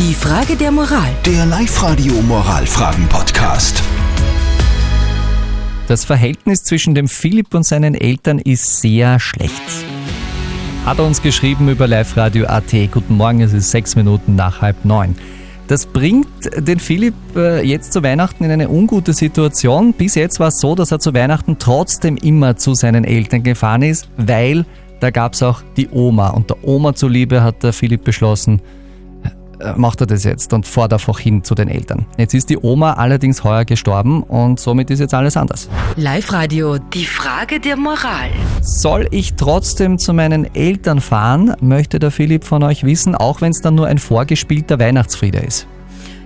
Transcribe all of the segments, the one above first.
Die Frage der Moral. Der Live-Radio Moralfragen-Podcast. Das Verhältnis zwischen dem Philipp und seinen Eltern ist sehr schlecht. Hat er uns geschrieben über Live-Radio.at. Guten Morgen, es ist sechs Minuten nach halb neun. Das bringt den Philipp äh, jetzt zu Weihnachten in eine ungute Situation. Bis jetzt war es so, dass er zu Weihnachten trotzdem immer zu seinen Eltern gefahren ist, weil da gab es auch die Oma. Und der Oma zuliebe hat der Philipp beschlossen, macht er das jetzt und fährt einfach hin zu den Eltern. Jetzt ist die Oma allerdings heuer gestorben und somit ist jetzt alles anders. Live-Radio. Die Frage der Moral. Soll ich trotzdem zu meinen Eltern fahren, möchte der Philipp von euch wissen, auch wenn es dann nur ein vorgespielter Weihnachtsfriede ist.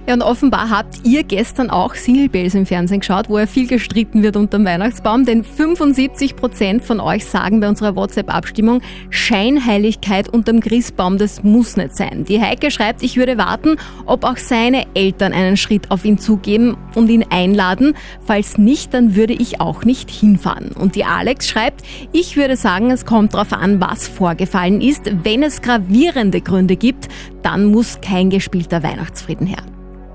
Ja, und offenbar habt ihr gestern auch Single Bells im Fernsehen geschaut, wo ja viel gestritten wird unterm Weihnachtsbaum, denn 75 Prozent von euch sagen bei unserer WhatsApp-Abstimmung, Scheinheiligkeit unterm Christbaum, das muss nicht sein. Die Heike schreibt, ich würde warten, ob auch seine Eltern einen Schritt auf ihn zugeben und ihn einladen. Falls nicht, dann würde ich auch nicht hinfahren. Und die Alex schreibt, ich würde sagen, es kommt darauf an, was vorgefallen ist. Wenn es gravierende Gründe gibt, dann muss kein gespielter Weihnachtsfrieden her.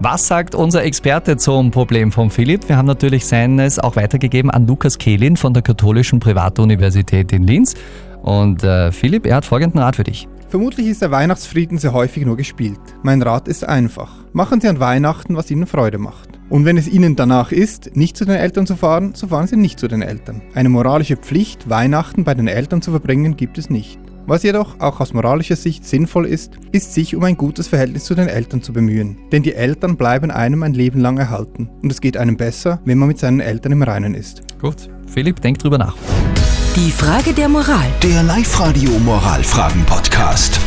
Was sagt unser Experte zum Problem von Philipp? Wir haben natürlich seines auch weitergegeben an Lukas Kehlin von der Katholischen Privatuniversität in Linz. Und äh, Philipp, er hat folgenden Rat für dich. Vermutlich ist der Weihnachtsfrieden sehr häufig nur gespielt. Mein Rat ist einfach. Machen Sie an Weihnachten, was Ihnen Freude macht. Und wenn es Ihnen danach ist, nicht zu den Eltern zu fahren, so fahren Sie nicht zu den Eltern. Eine moralische Pflicht, Weihnachten bei den Eltern zu verbringen, gibt es nicht. Was jedoch auch aus moralischer Sicht sinnvoll ist, ist sich um ein gutes Verhältnis zu den Eltern zu bemühen. Denn die Eltern bleiben einem ein Leben lang erhalten. Und es geht einem besser, wenn man mit seinen Eltern im Reinen ist. Gut, Philipp, denk drüber nach. Die Frage der Moral. Der Live-Radio Moralfragen-Podcast.